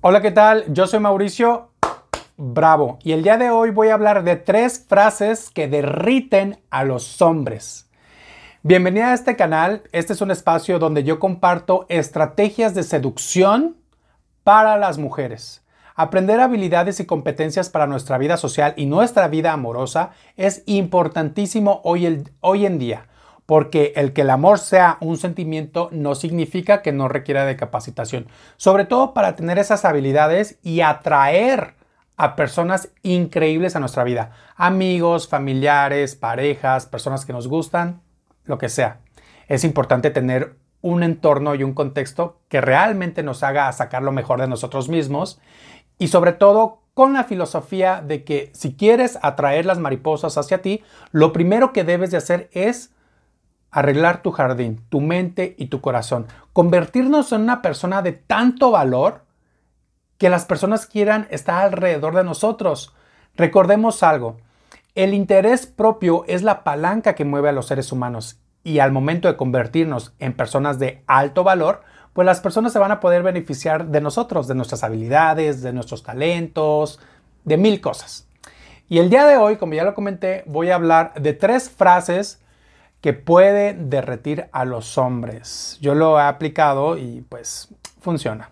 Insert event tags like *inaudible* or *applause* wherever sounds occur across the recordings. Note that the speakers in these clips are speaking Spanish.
Hola, ¿qué tal? Yo soy Mauricio Bravo y el día de hoy voy a hablar de tres frases que derriten a los hombres. Bienvenida a este canal. Este es un espacio donde yo comparto estrategias de seducción para las mujeres. Aprender habilidades y competencias para nuestra vida social y nuestra vida amorosa es importantísimo hoy, hoy en día porque el que el amor sea un sentimiento no significa que no requiera de capacitación, sobre todo para tener esas habilidades y atraer a personas increíbles a nuestra vida, amigos, familiares, parejas, personas que nos gustan, lo que sea. Es importante tener un entorno y un contexto que realmente nos haga sacar lo mejor de nosotros mismos y sobre todo con la filosofía de que si quieres atraer las mariposas hacia ti, lo primero que debes de hacer es arreglar tu jardín, tu mente y tu corazón. Convertirnos en una persona de tanto valor que las personas quieran estar alrededor de nosotros. Recordemos algo, el interés propio es la palanca que mueve a los seres humanos y al momento de convertirnos en personas de alto valor, pues las personas se van a poder beneficiar de nosotros, de nuestras habilidades, de nuestros talentos, de mil cosas. Y el día de hoy, como ya lo comenté, voy a hablar de tres frases que puede derretir a los hombres. Yo lo he aplicado y pues funciona.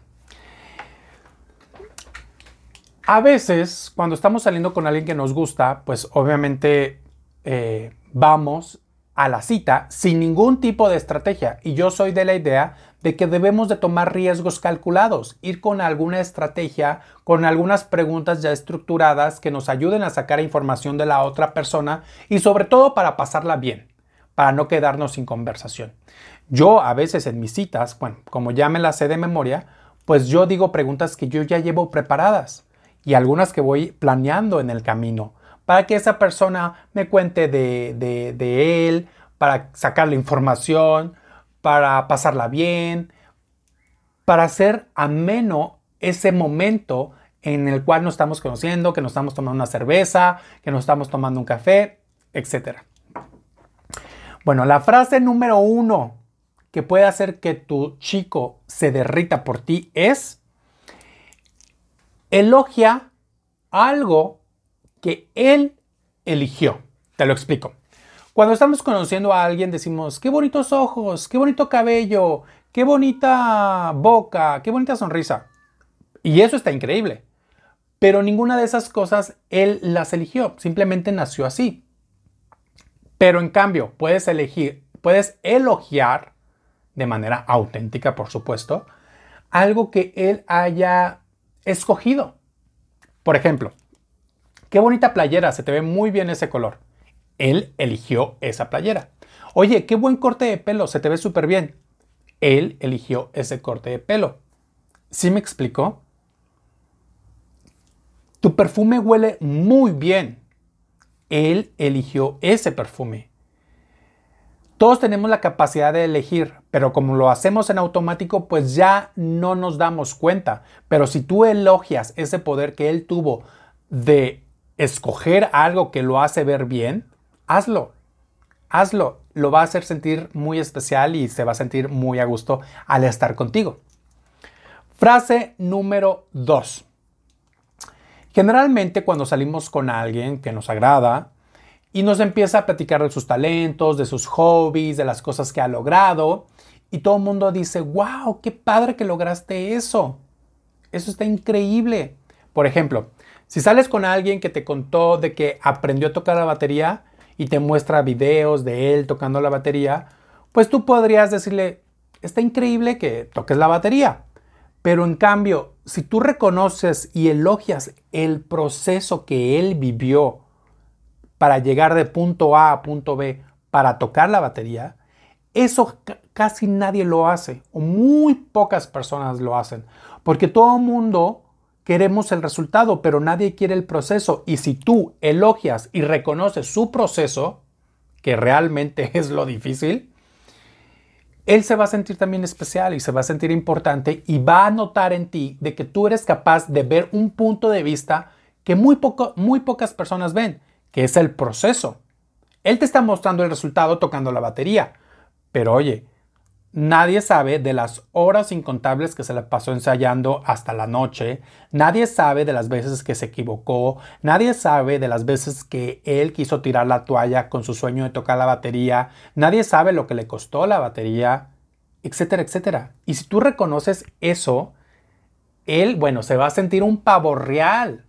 A veces, cuando estamos saliendo con alguien que nos gusta, pues obviamente eh, vamos a la cita sin ningún tipo de estrategia. Y yo soy de la idea de que debemos de tomar riesgos calculados, ir con alguna estrategia, con algunas preguntas ya estructuradas que nos ayuden a sacar información de la otra persona y sobre todo para pasarla bien para no quedarnos sin conversación. Yo a veces en mis citas, bueno, como ya me las sé de memoria, pues yo digo preguntas que yo ya llevo preparadas y algunas que voy planeando en el camino para que esa persona me cuente de, de, él, para sacar la información, para pasarla bien, para hacer ameno ese momento en el cual nos estamos conociendo, que nos estamos tomando una cerveza, que nos estamos tomando un café, etcétera. Bueno, la frase número uno que puede hacer que tu chico se derrita por ti es elogia algo que él eligió. Te lo explico. Cuando estamos conociendo a alguien decimos, qué bonitos ojos, qué bonito cabello, qué bonita boca, qué bonita sonrisa. Y eso está increíble. Pero ninguna de esas cosas él las eligió, simplemente nació así. Pero en cambio, puedes elegir, puedes elogiar de manera auténtica, por supuesto, algo que él haya escogido. Por ejemplo, qué bonita playera, se te ve muy bien ese color. Él eligió esa playera. Oye, qué buen corte de pelo, se te ve súper bien. Él eligió ese corte de pelo. ¿Sí me explicó? Tu perfume huele muy bien. Él eligió ese perfume. Todos tenemos la capacidad de elegir, pero como lo hacemos en automático, pues ya no nos damos cuenta. Pero si tú elogias ese poder que él tuvo de escoger algo que lo hace ver bien, hazlo. Hazlo. Lo va a hacer sentir muy especial y se va a sentir muy a gusto al estar contigo. Frase número 2. Generalmente cuando salimos con alguien que nos agrada y nos empieza a platicar de sus talentos, de sus hobbies, de las cosas que ha logrado, y todo el mundo dice, wow, qué padre que lograste eso. Eso está increíble. Por ejemplo, si sales con alguien que te contó de que aprendió a tocar la batería y te muestra videos de él tocando la batería, pues tú podrías decirle, está increíble que toques la batería. Pero en cambio, si tú reconoces y elogias el proceso que él vivió para llegar de punto A a punto B para tocar la batería, eso casi nadie lo hace o muy pocas personas lo hacen, porque todo mundo queremos el resultado, pero nadie quiere el proceso. Y si tú elogias y reconoces su proceso, que realmente *laughs* es lo difícil, él se va a sentir también especial y se va a sentir importante y va a notar en ti de que tú eres capaz de ver un punto de vista que muy, poco, muy pocas personas ven, que es el proceso. Él te está mostrando el resultado tocando la batería, pero oye, Nadie sabe de las horas incontables que se le pasó ensayando hasta la noche. Nadie sabe de las veces que se equivocó. Nadie sabe de las veces que él quiso tirar la toalla con su sueño de tocar la batería. Nadie sabe lo que le costó la batería, etcétera, etcétera. Y si tú reconoces eso, él, bueno, se va a sentir un pavo real.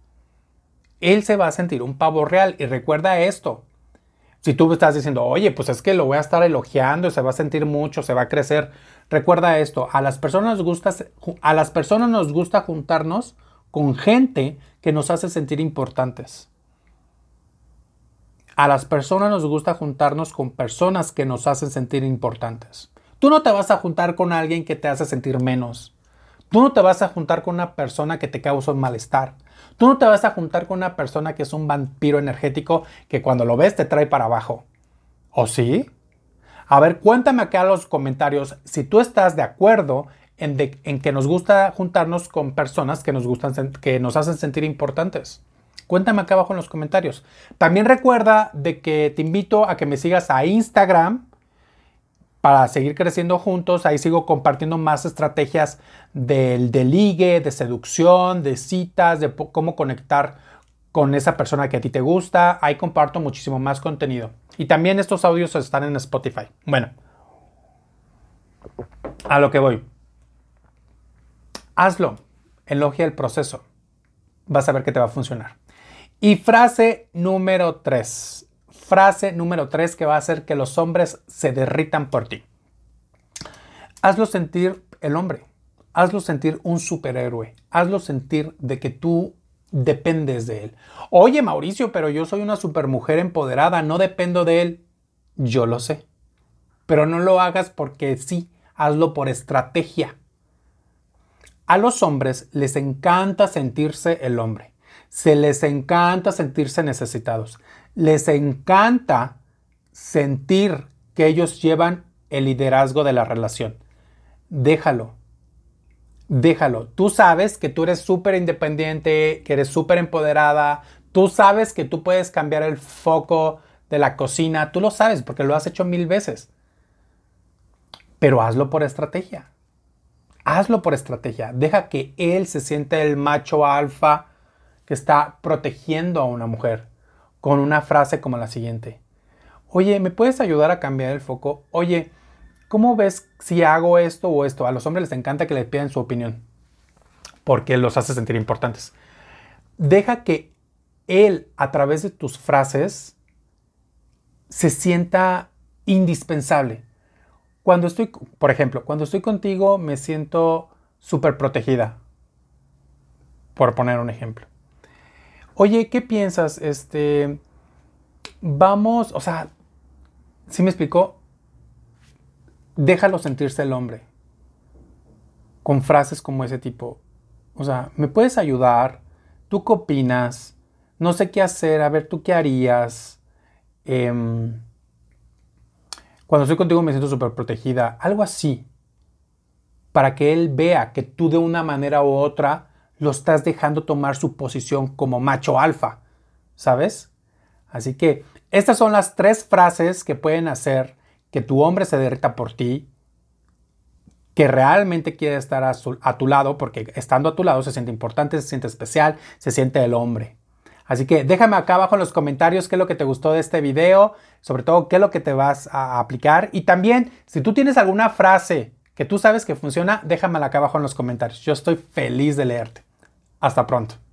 Él se va a sentir un pavo real. Y recuerda esto, si tú estás diciendo, oye, pues es que lo voy a estar elogiando, se va a sentir mucho, se va a crecer. Recuerda esto, a las personas a las personas nos gusta juntarnos con gente que nos hace sentir importantes. A las personas nos gusta juntarnos con personas que nos hacen sentir importantes. Tú no te vas a juntar con alguien que te hace sentir menos. Tú no te vas a juntar con una persona que te causa un malestar. Tú no te vas a juntar con una persona que es un vampiro energético que cuando lo ves te trae para abajo. ¿O sí? A ver, cuéntame acá en los comentarios si tú estás de acuerdo en, en, que nos gusta juntarnos con personas que nos, gustan, que nos hacen sentir importantes. Cuéntame acá abajo en los comentarios. También recuerda de que te invito a que me sigas a Instagram para seguir creciendo juntos. Ahí sigo compartiendo más estrategias del de ligue, de seducción, de citas, de cómo conectar con esa persona que a ti te gusta. Ahí comparto muchísimo más contenido. Y también estos audios están en Spotify. Bueno, a lo que voy. Hazlo. Elogia el proceso. Vas a ver que te va a funcionar. Y frase número 3 frase número 3 que va a hacer que los hombres se derritan por ti. Hazlo sentir el hombre. Hazlo sentir un superhéroe. Hazlo sentir de que tú dependes de él. Oye, Mauricio, pero yo soy una supermujer empoderada, no dependo de él. Yo lo sé. Pero no lo hagas porque sí, hazlo por estrategia. A los hombres les encanta sentirse el hombre. Se les encanta sentirse necesitados les encanta sentir que ellos llevan el liderazgo de la relación. Déjalo. Déjalo. Tú sabes que tú eres súper independiente, que eres súper empoderada. Tú sabes que tú puedes cambiar el foco de la cocina. Tú lo sabes porque lo has hecho mil veces. Pero hazlo por estrategia. Hazlo por estrategia. Deja que él se siente el macho alfa que está protegiendo a una mujer con una frase como la siguiente. Oye, ¿me puedes ayudar a cambiar el foco? Oye, ¿cómo ves si hago esto o esto? A los hombres les encanta que les pidan su opinión porque los hace sentir importantes. Deja que él, a través de tus frases, se sienta indispensable. Cuando estoy, por ejemplo, cuando estoy contigo me siento súper protegida, por poner un ejemplo oye, ¿qué piensas? Este, vamos, o sea, ¿sí me explicó? Déjalo sentirse el hombre. Con frases como ese tipo. O sea, ¿me puedes ayudar? ¿Tú qué opinas? No sé qué hacer, a ver, ¿tú qué harías? Em, cuando estoy contigo me siento súper protegida. Algo así. Para que él vea que tú de una manera u otra lo estás dejando tomar su posición como macho alfa, ¿sabes? Así que estas son las tres frases que pueden hacer que tu hombre se derrita por ti, que realmente quiere estar a, a, tu lado, porque estando a tu lado se siente importante, se siente especial, se siente el hombre. Así que déjame acá abajo en los comentarios qué es lo que te gustó de este video, sobre todo qué es lo que te vas a aplicar. Y también, si tú tienes alguna frase que tú sabes que funciona, déjamela acá abajo en los comentarios. Yo estoy feliz de leerte. Hasta pronto.